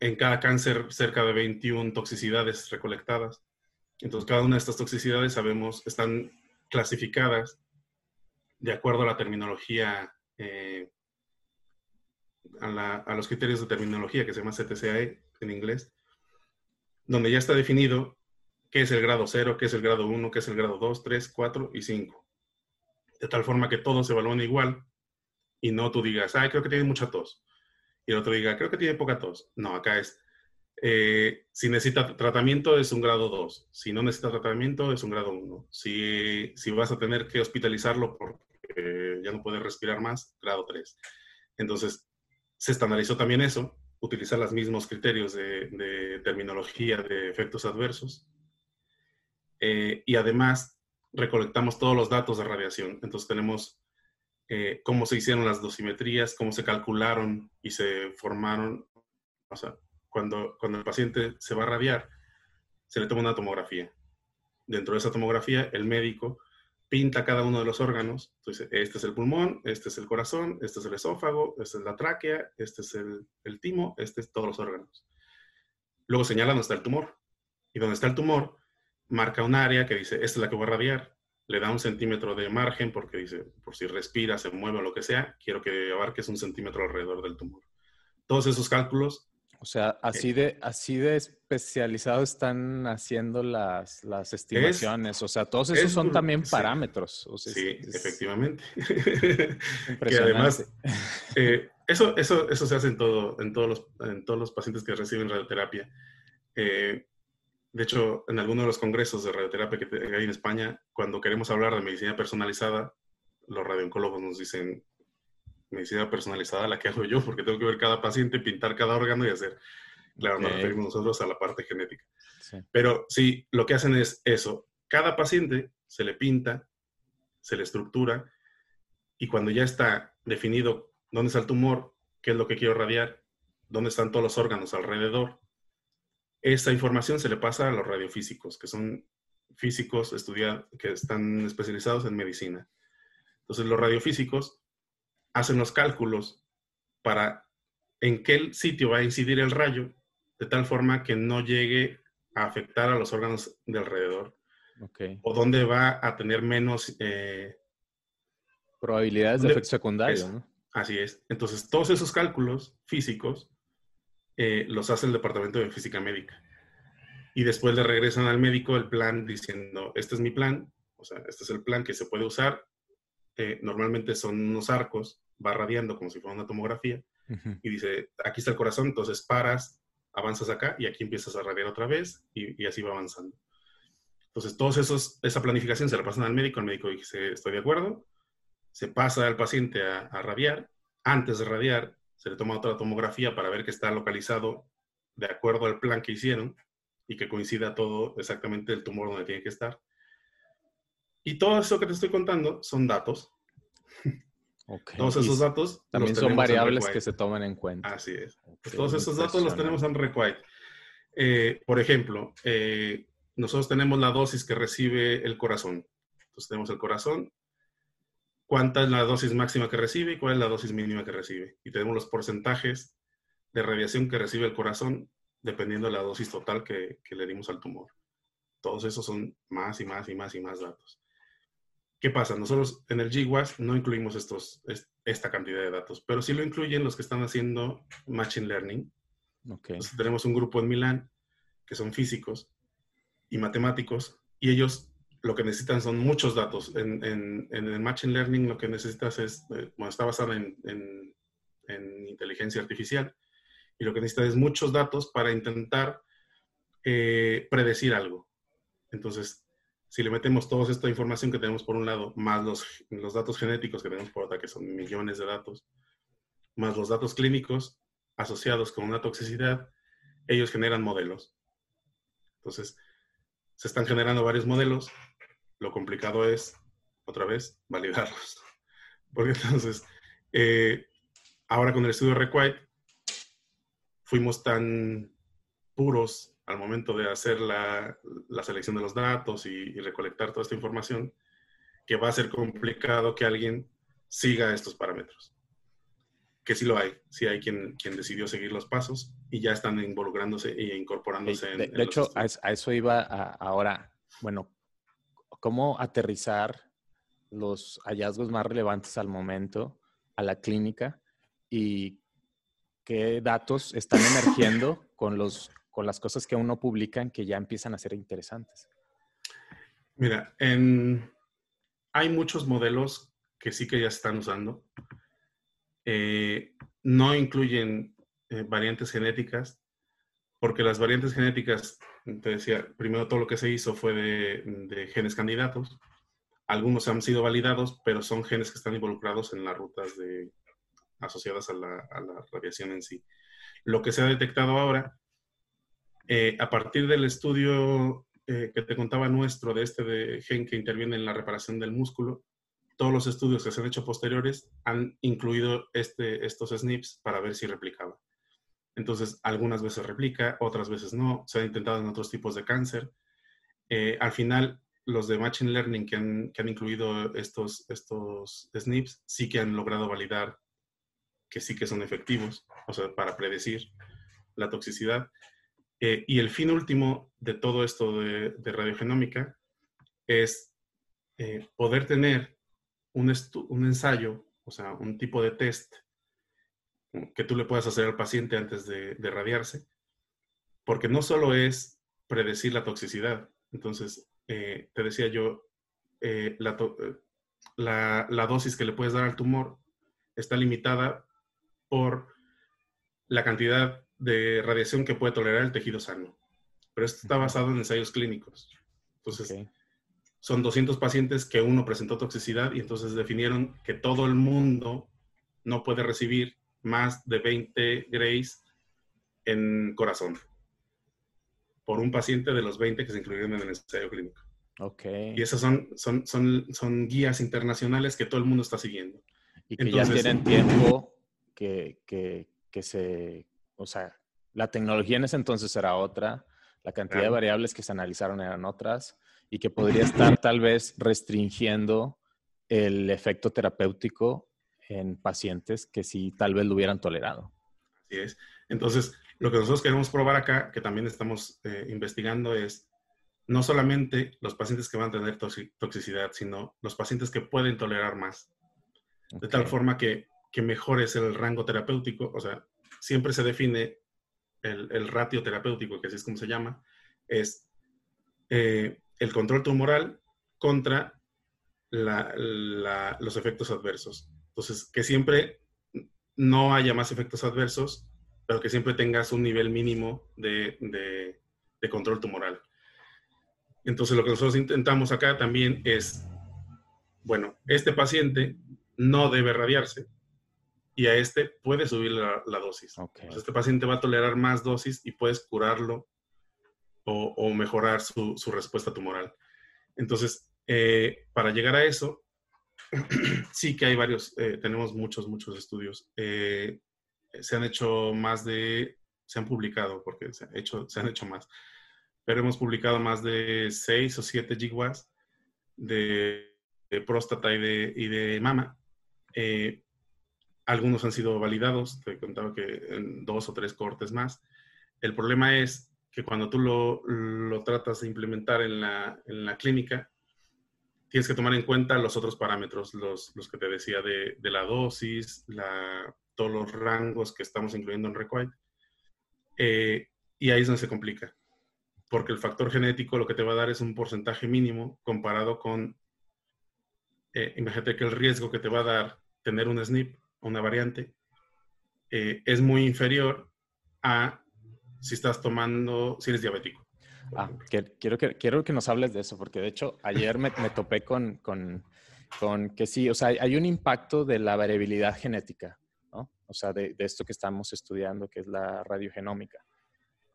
Speaker 2: en cada cáncer cerca de 21 toxicidades recolectadas. Entonces cada una de estas toxicidades sabemos, están clasificadas de acuerdo a la terminología, eh, a, a, los criterios de terminología que se llama CTCAE en inglés, donde ya está definido qué es el grado 0, qué es el grado 1, qué es el grado 2, 3, 4 y 5 de tal forma que todos se evalúen igual y no tú digas, ay, creo que tiene mucha tos. Y el otro diga, creo que tiene poca tos. No, acá es, eh, si necesita tratamiento es un grado 2. Si no necesita tratamiento es un grado 1. Si, si vas a tener que hospitalizarlo porque ya no puede respirar más, grado 3. Entonces, se estandarizó también eso, utilizar los mismos criterios de, terminología de efectos adversos. Eh, y además recolectamos todos los datos de radiación. Entonces tenemos eh, cómo se hicieron las dosimetrías, cómo se calcularon y se formaron. O sea, cuando, cuando el paciente se va a radiar, se le toma una tomografía. Dentro de esa tomografía, el médico pinta cada uno de los órganos. Entonces, este es el pulmón, este es el corazón, este es el esófago, esta es la tráquea, este es el, el timo, este es todos los órganos. Luego señala dónde está el tumor. Y donde está el tumor, marca un área que dice, esta es la que voy a radiar, le da un centímetro de margen porque dice, por si respira, se mueve o lo que sea, quiero que abarques un centímetro alrededor del tumor. Todos esos cálculos.
Speaker 1: O sea, así de, así de especializado están haciendo las, las estimaciones. o sea, todos esos son también parámetros.
Speaker 2: sí, efectivamente. que además, eh, eso, eso, eso se hace en, todo, en, todos los, en todos los pacientes que reciben radioterapia. Eh, de hecho, en alguno de los congresos de radioterapia que hay en España, cuando queremos hablar de medicina personalizada, los radiooncólogos nos dicen, medicina personalizada la que hago yo, porque tengo que ver cada paciente, pintar cada órgano y hacer. Claro, nos referimos nosotros a la parte genética. Pero sí, lo que hacen es eso. Cada paciente se le pinta, se le estructura, y cuando ya está definido dónde está el tumor, qué es lo que quiero radiar, dónde están todos los órganos alrededor. Esa información se le pasa a los radiofísicos, que son físicos que están especializados en medicina. Entonces, los radiofísicos hacen los cálculos para en qué sitio va a incidir el rayo, de tal forma que no llegue a afectar a los órganos de alrededor. O dónde va a tener menos... Eh,
Speaker 1: Probabilidades de efecto secundario, ¿no?
Speaker 2: Así es. Entonces, todos esos cálculos físicos eh, los hace el Departamento de Física Médica. Y después le regresan al médico el plan diciendo, este es mi plan, o sea, este es el plan que se puede usar. Eh, normalmente son unos arcos, va radiando como si fuera una tomografía. Y dice, aquí está el corazón, entonces paras, avanzas acá y aquí empiezas a radiar otra vez y, así va avanzando. Entonces, todos esos, esa planificación se la pasan al médico, el médico dice, estoy de acuerdo, se pasa al paciente a, a radiar, antes de radiar se le toma otra tomografía para ver que está localizado de acuerdo al plan que hicieron y que coincida todo exactamente el tumor donde tiene que estar. Y todo eso que te estoy contando son datos. Todos esos datos
Speaker 1: también son variables que se toman en cuenta.
Speaker 2: Así es. todos esos datos los tenemos en Requite. Eh, por ejemplo, eh, nosotros tenemos la dosis que recibe el corazón. Entonces tenemos el corazón cuánta es la dosis máxima que recibe y cuál es la dosis mínima que recibe. Y tenemos los porcentajes de radiación que recibe el corazón dependiendo de la dosis total que, le dimos al tumor. Todos esos son más y más y más y más datos. ¿Qué pasa? Nosotros en el GWAS no incluimos estos, esta cantidad de datos, pero sí lo incluyen los que están haciendo Machine Learning. tenemos un grupo en Milán que son físicos y matemáticos y ellos lo que necesitan son muchos datos. En, el Machine Learning lo que necesitas es, eh, bueno, está basado en, inteligencia artificial, y lo que necesitas es muchos datos para intentar eh, predecir algo. Entonces, si le metemos toda esta información que tenemos por un lado, más los, los datos genéticos que tenemos por otra, que son millones de datos, más los datos clínicos asociados con una toxicidad, ellos generan modelos. Entonces, se están generando varios modelos lo complicado es, otra vez, validarlos. Porque entonces, eh, ahora con el estudio Requite, fuimos tan puros al momento de hacer la, selección de los datos y, recolectar toda esta información, que va a ser complicado que alguien siga estos parámetros. Que sí lo hay, sí hay quien, quien decidió seguir los pasos y ya están involucrándose e incorporándose.
Speaker 1: De, de hecho, a, eso iba ahora. Bueno, cómo aterrizar los hallazgos más relevantes al momento a la clínica y qué datos están emergiendo con, los, con las cosas que uno publica que ya empiezan a ser interesantes.
Speaker 2: Mira, en, hay muchos modelos que sí que ya están usando. Eh, no incluyen eh, variantes genéticas, porque las variantes genéticas te decía, primero todo lo que se hizo fue de, genes candidatos. Algunos han sido validados, pero son genes que están involucrados en las rutas asociadas a la, radiación en sí. Lo que se ha detectado ahora, eh, a partir del estudio que te contaba nuestro de este de gen que interviene en la reparación del músculo, todos los estudios que se han hecho posteriores han incluido este, estos SNPs para ver si replicaba. Entonces, algunas veces replica, otras veces no. Se ha intentado en otros tipos de cáncer. Eh, al final, los de Machine Learning que han, incluido estos, estos SNPs sí que han logrado validar que sí que son efectivos, o sea, para predecir la toxicidad. Eh, y el fin último de todo esto de, radiogenómica es eh, poder tener un, un ensayo, o sea, un tipo de test que tú le puedas hacer al paciente antes de, radiarse, porque no solo es predecir la toxicidad, entonces, eh, te decía yo, eh, la, la, dosis que le puedes dar al tumor está limitada por la cantidad de radiación que puede tolerar el tejido sano, pero esto está basado en ensayos clínicos. Entonces, son 200 pacientes que uno presentó toxicidad y entonces definieron que todo el mundo no puede recibir más de 20 grays en corazón por un paciente de los 20 que se incluyeron en el ensayo clínico.
Speaker 1: Ok.
Speaker 2: Y esas son, son, son, son guías internacionales que todo el mundo está siguiendo.
Speaker 1: Y que ya tienen tiempo que, que, se, o sea, la tecnología en ese entonces era otra, la cantidad de variables que se analizaron eran otras y que podría estar tal vez restringiendo el efecto terapéutico en pacientes que sí tal vez lo hubieran tolerado.
Speaker 2: Así es. Entonces, lo que nosotros queremos probar acá, que también estamos eh, investigando, es no solamente los pacientes que van a tener toxicidad, sino los pacientes que pueden tolerar más. De tal forma que, que mejores el rango terapéutico, o sea, siempre se define el, ratio terapéutico, que así es como se llama, es eh, el control tumoral contra los efectos adversos. Entonces, que siempre no haya más efectos adversos, pero que siempre tengas un nivel mínimo de control tumoral. Entonces, lo que nosotros intentamos acá también es, bueno, este paciente no debe radiarse y a este puede subir la, dosis. este paciente va a tolerar más dosis y puedes curarlo o, mejorar su, respuesta tumoral. Entonces, eh, para llegar a eso, sí que hay varios, eh, tenemos muchos, muchos estudios. Eh, se han hecho más de, se han publicado, porque se, han hecho más, pero hemos publicado más de 6 o 7 gigawatts de, próstata y de, y de mama. Algunos han sido validados, te he contado que en dos o tres cortes más. El problema es que cuando tú lo, lo tratas de implementar en la, en la, clínica, tienes que tomar en cuenta los otros parámetros, los, los que te decía de, de la dosis, la, todos los rangos que estamos incluyendo en Requite. Eh, y ahí es donde se complica porque el factor genético lo que te va a dar es un porcentaje mínimo comparado con, eh, imagínate que el riesgo que te va a dar tener un SNP, una variante, eh, es muy inferior a si estás tomando, si eres diabético.
Speaker 1: Ah, quiero que, quiero que nos hables de eso, porque de hecho ayer me, topé con, con, con, que sí, o sea, hay un impacto de la variabilidad genética, ¿no? O sea, de, de esto que estamos estudiando, que es la radiogenómica.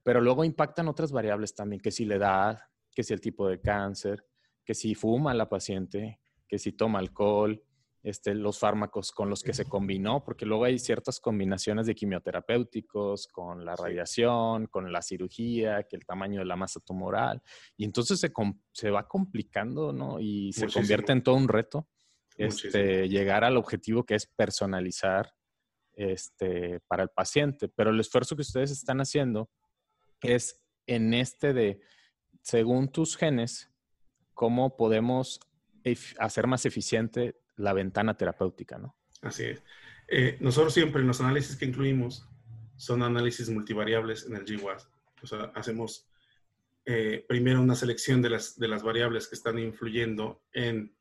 Speaker 1: Pero luego impactan otras variables también, que si la edad, que si el tipo de cáncer, que si fuma la paciente, que si toma alcohol, este, los fármacos con los que se combinó, porque luego hay ciertas combinaciones de quimioterapéuticos con la radiación, con la cirugía, que el tamaño de la masa tumoral, y entonces se, se va complicando, ¿no? Y se convierte en todo un reto este, llegar al objetivo que es personalizar este, para el paciente. Pero el esfuerzo que ustedes están haciendo es en este de, según tus genes, cómo podemos hacer más eficiente la ventana terapéutica, ¿no?
Speaker 2: Así es. Eh, nosotros siempre en los análisis que incluimos son análisis multivariables en el GWAS. O sea, hacemos eh, primero una selección de las, de las variables que están influyendo en,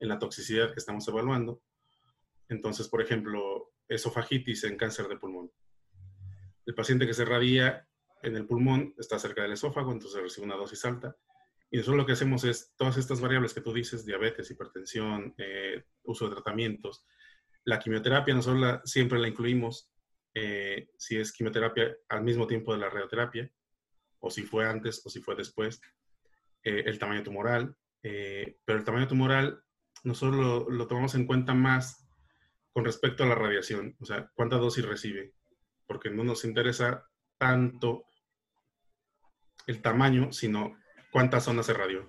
Speaker 2: en la toxicidad que estamos evaluando. Entonces, por ejemplo, esofagitis en cáncer de pulmón. El paciente que se radia en el pulmón, está cerca del esófago, entonces recibe una dosis alta. Y nosotros lo que hacemos es todas estas variables que tú dices, diabetes, hipertensión, eh, uso de tratamientos, la quimioterapia nosotros siempre la incluimos eh, si es quimioterapia al mismo tiempo de la radioterapia, o si fue antes o si fue después, eh, el tamaño tumoral, pero el tamaño tumoral nosotros lo, lo tomamos en cuenta más con respecto a la radiación, o sea, cuánta dosis recibe, porque no nos interesa tanto el tamaño, sino cuántas zonas se radió.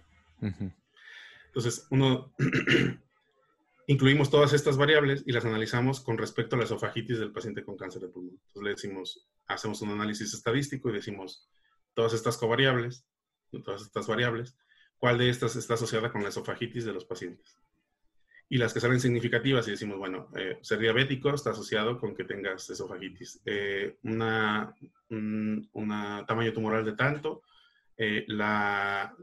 Speaker 2: Entonces, uno, incluimos todas estas variables y las analizamos con respecto a la esofagitis del paciente con cáncer de pulmón. Entonces, le decimos, hacemos un análisis estadístico y decimos todas estas covariables, todas estas variables, cuál de estas está asociada con la esofagitis de los pacientes y las que salen significativas y decimos, bueno, eh, ser diabético está asociado con que tengas esofagitis. Eh, una, un tamaño tumoral de tanto, eh, la,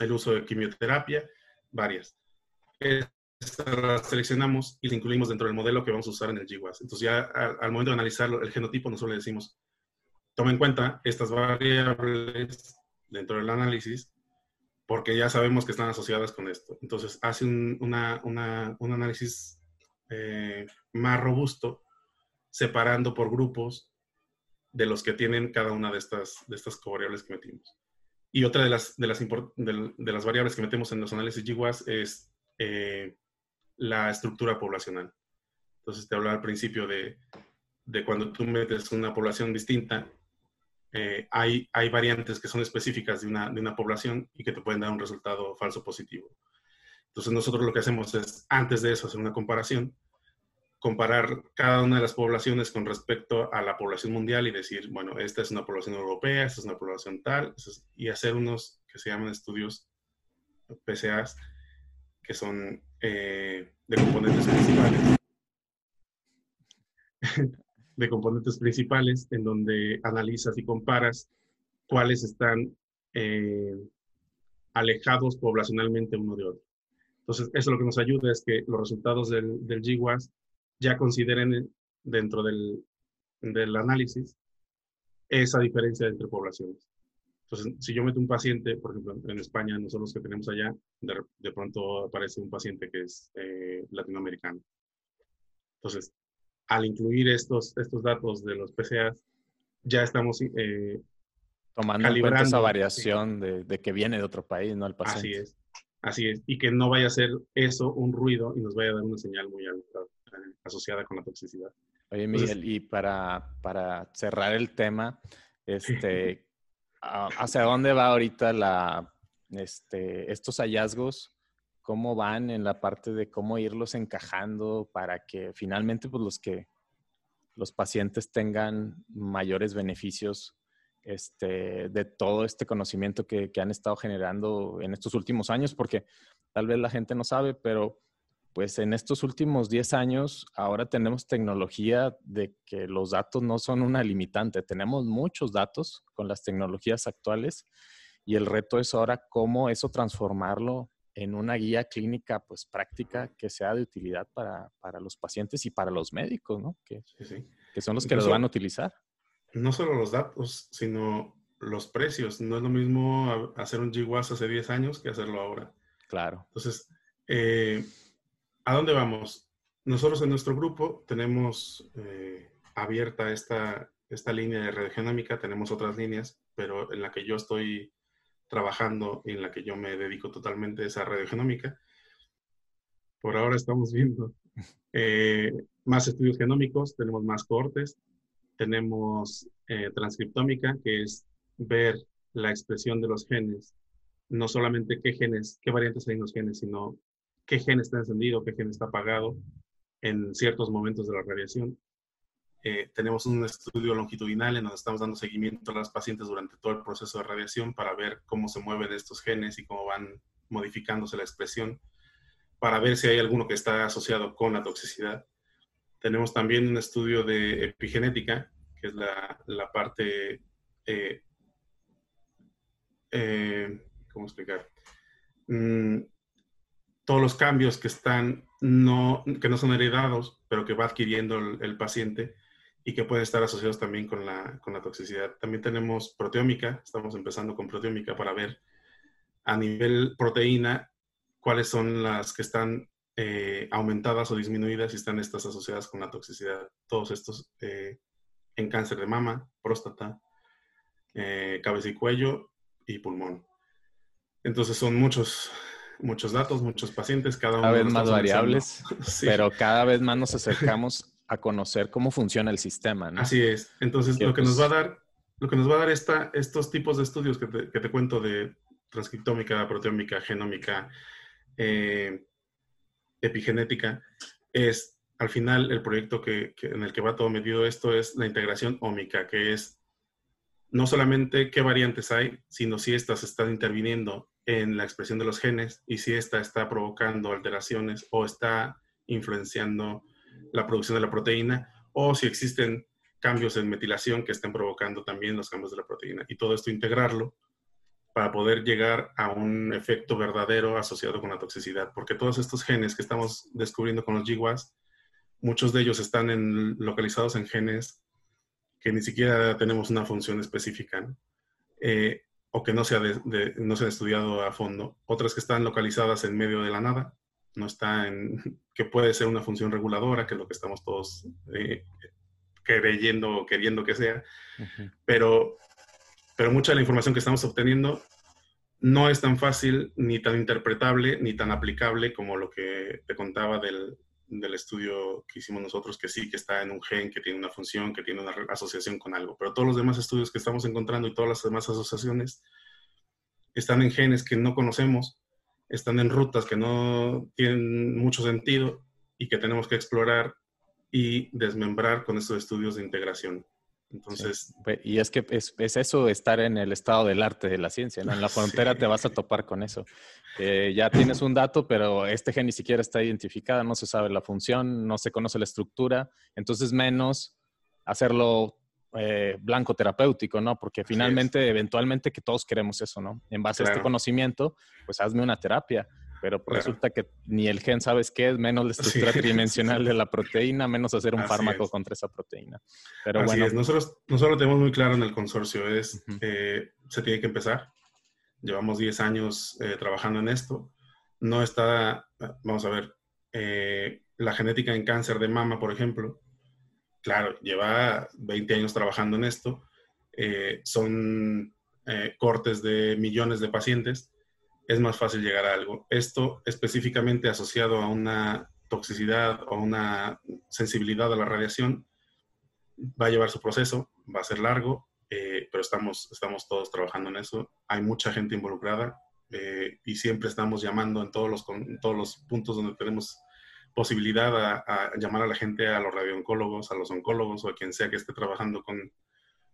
Speaker 2: el uso de quimioterapia, varias. Estas seleccionamos y las incluimos dentro del modelo que vamos a usar en el GWAS. Entonces ya al, momento de analizar el genotipo, nosotros le decimos, toma en cuenta estas variables dentro del análisis porque ya sabemos que están asociadas con esto. Entonces, hace un, una, una, un análisis eh, más robusto, separando por grupos de los que tienen cada una de estas, de estas covariables que metimos. Y otra de las, de las, de, las variables que metemos en los análisis GWAS es eh, la estructura poblacional. Entonces, te hablaba al principio de, de cuando tú metes una población distinta, eh, hay, hay variantes que son específicas de una, de una población y que te pueden dar un resultado falso positivo. Entonces nosotros lo que hacemos es, antes de eso, hacer una comparación, comparar cada una de las poblaciones con respecto a la población mundial y decir, bueno, esta es una población europea, esta es una población tal, y hacer unos que se llaman estudios PCAs, que son eh, de componentes principales. de componentes principales, en donde analizas y comparas cuáles están eh, alejados poblacionalmente uno de otro. Entonces, eso lo que nos ayuda es que los resultados del, del GWAS ya consideren dentro del, del análisis esa diferencia entre poblaciones. Entonces, si yo meto un paciente, por ejemplo, en España, nosotros que tenemos allá, de, de pronto aparece un paciente que es eh, latinoamericano. Entonces, al incluir estos, estos datos de los PCAs, ya estamos
Speaker 1: eh, tomando en cuenta esa variación de, de, que viene de otro país, ¿no? El
Speaker 2: paciente. Así es, así es. Y que no vaya a ser eso un ruido y nos vaya a dar una señal muy alta asociada con la toxicidad.
Speaker 1: Oye, Miguel, y para, para cerrar el tema, este, ¿hacia dónde va ahorita la, este, estos hallazgos? cómo van en la parte de cómo irlos encajando para que finalmente pues, los que los pacientes tengan mayores beneficios este, de todo este conocimiento que, que, han estado generando en estos últimos años, porque tal vez la gente no sabe, pero pues en estos últimos 10 años ahora tenemos tecnología de que los datos no son una limitante, tenemos muchos datos con las tecnologías actuales y el reto es ahora cómo eso transformarlo en una guía clínica pues práctica que sea de utilidad para, para los pacientes y para los médicos, ¿no? Que, que son los que los van a utilizar.
Speaker 2: No solo los datos, sino los precios. No es lo mismo hacer un GWAS hace 10 años que hacerlo ahora.
Speaker 1: Claro.
Speaker 2: Entonces, eh, ¿a dónde vamos? Nosotros en nuestro grupo tenemos eh, abierta esta, esta línea de radiogenómica, tenemos otras líneas, pero en la que yo estoy trabajando y en la que yo me dedico totalmente es a radiogenómica. Por ahora estamos viendo eh, más estudios genómicos, tenemos más cortes, tenemos eh, transcriptómica, que es ver la expresión de los genes, no solamente qué genes, qué variantes hay en los genes, sino qué gen está encendido, qué gen está apagado en ciertos momentos de la radiación. Eh, tenemos un estudio longitudinal en donde estamos dando seguimiento a las pacientes durante todo el proceso de radiación para ver cómo se mueven estos genes y cómo van modificándose la expresión, para ver si hay alguno que está asociado con la toxicidad. Tenemos también un estudio de epigenética, que es la, parte, eh, eh, ¿cómo explicar? Mm, todos los cambios que están no, que no son heredados, pero que va adquiriendo el paciente y que pueden estar asociados también con la, con la toxicidad. También tenemos proteómica, estamos empezando con proteómica para ver a nivel proteína cuáles son las que están eh, aumentadas o disminuidas y están estas asociadas con la toxicidad. Todos estos eh, en cáncer de mama, próstata, eh, cabeza y cuello y pulmón. Entonces son muchos, muchos datos, muchos pacientes, cada uno.
Speaker 1: Cada vez más variables, pero cada vez más nos acercamos a conocer cómo funciona el sistema. ¿no?
Speaker 2: Así es. Entonces, lo que nos pues va a dar, lo que nos va a dar esta, estos tipos de estudios que te, que te cuento de transcriptómica, proteómica, genómica, eh, epigenética, es al final el proyecto que, en el que va todo medido esto es la integración ómica, que es no solamente qué variantes hay, sino si éstas están interviniendo en la expresión de los genes y si esta está provocando alteraciones o está influenciando la producción de la proteína o si existen cambios en metilación que estén provocando también los cambios de la proteína. Y todo esto integrarlo para poder llegar a un efecto verdadero asociado con la toxicidad. Porque todos estos genes que estamos descubriendo con los GWAS, muchos de ellos están en, localizados en genes que ni siquiera tenemos una función específica, eh, o que no se, no se han estudiado a fondo. Otras que están localizadas en medio de la nada, no está en, que puede ser una función reguladora, que es lo que estamos todos eh, creyendo o queriendo que sea, pero, pero mucha de la información que estamos obteniendo no es tan fácil, ni tan interpretable, ni tan aplicable como lo que te contaba del, del estudio que hicimos nosotros que sí, que está en un gen, que tiene una función, que tiene una asociación con algo. Pero todos los demás estudios que estamos encontrando y todas las demás asociaciones están en genes que no conocemos, están en rutas que no tienen mucho sentido y que tenemos que explorar y desmembrar con estos estudios de integración. Entonces.
Speaker 1: Y es que es, eso, estar en el estado del arte de la ciencia, ¿no? En la frontera te vas a topar con eso. ya tienes un dato, pero este gen ni siquiera está identificado, no se sabe la función, no se conoce la estructura, entonces menos hacerlo eh, blanco terapéutico, ¿no? Porque finalmente, eventualmente, que todos queremos eso, ¿no? En base a este conocimiento, pues hazme una terapia pero resulta que ni el gen sabes qué es, menos la estructura tridimensional de la proteína, menos hacer un fármaco contra esa proteína.
Speaker 2: Pero Así bueno. es, nosotros, nosotros lo tenemos muy claro en el consorcio, es, eh, se tiene que empezar. Llevamos 10 años eh, trabajando en esto. No está, vamos a ver, eh, la genética en cáncer de mama, por ejemplo, claro, lleva 20 años trabajando en esto. son cortes de millones de pacientes es más fácil llegar a algo. Esto específicamente asociado a una toxicidad o una sensibilidad a la radiación va a llevar su proceso, va a ser largo, eh, pero estamos, estamos todos trabajando en eso. Hay mucha gente involucrada eh, y siempre estamos llamando en todos los, todos los puntos donde tenemos posibilidad a, llamar a la gente, a los radiooncólogos, a los oncólogos o a quien sea que esté trabajando con,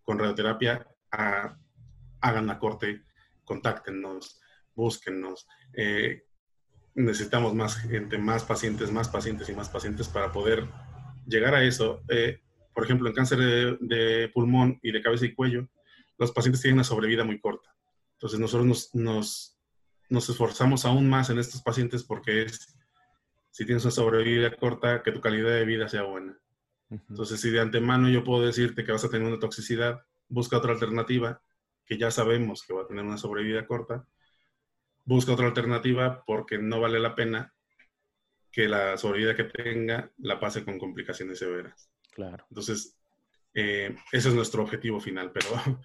Speaker 2: con radioterapia, hagan la corte, contáctenos búsquennos. Eh, necesitamos más gente, más pacientes, más pacientes y más pacientes para poder llegar a eso. Eh, por ejemplo, en cáncer de, pulmón y de cabeza y cuello, los pacientes tienen una sobrevida muy corta. Entonces nosotros nos, nos, esforzamos aún más en estos pacientes porque es, si tienes una sobrevida corta, que tu calidad de vida sea buena. Entonces, si de antemano yo puedo decirte que vas a tener una toxicidad, busca otra alternativa que ya sabemos que va a tener una sobrevida corta busca otra alternativa porque no vale la pena que la sobrevida que tenga la pase con complicaciones severas.
Speaker 1: Claro.
Speaker 2: Entonces, eh, ese es nuestro objetivo final, pero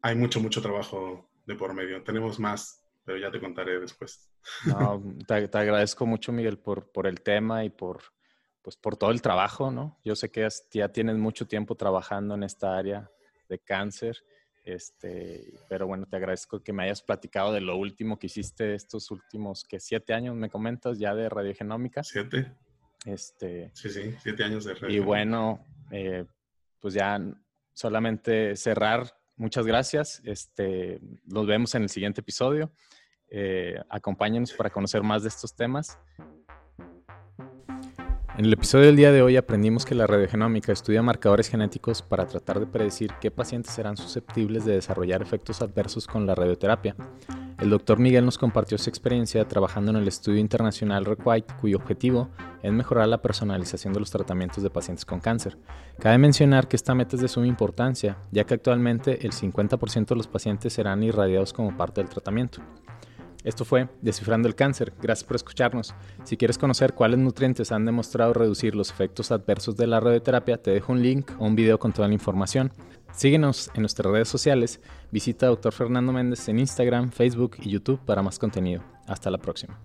Speaker 2: hay mucho, mucho trabajo de por medio. Tenemos más, pero ya te contaré después.
Speaker 1: No, te, agradezco mucho, Miguel, por, por el tema y por, pues, por todo el trabajo, ¿no? Yo sé que ya tienes mucho tiempo trabajando en esta área de cáncer este, pero bueno, te agradezco que me hayas platicado de lo último que hiciste estos últimos, que siete años me comentas ya de radiogenómica.
Speaker 2: Siete.
Speaker 1: Este,
Speaker 2: sí, sí, siete años de
Speaker 1: radiogenómica. Y bueno, eh, pues ya solamente cerrar. Muchas gracias. Este, nos vemos en el siguiente episodio. Eh, acompáñenos para conocer más de estos temas. En el episodio del día de hoy aprendimos que la radiogenómica estudia marcadores genéticos para tratar de predecir qué pacientes serán susceptibles de desarrollar efectos adversos con la radioterapia. El doctor Miguel nos compartió su experiencia trabajando en el estudio internacional REQUITE, cuyo objetivo es mejorar la personalización de los tratamientos de pacientes con cáncer. Cabe mencionar que esta meta es de suma importancia, ya que actualmente el 50% de los pacientes serán irradiados como parte del tratamiento. Esto fue Descifrando el Cáncer. Gracias por escucharnos. Si quieres conocer cuáles nutrientes han demostrado reducir los efectos adversos de la radioterapia, te dejo un link o un video con toda la información. Síguenos en nuestras redes sociales. Visita a Dr. Fernando Méndez en Instagram, Facebook y YouTube para más contenido. Hasta la próxima.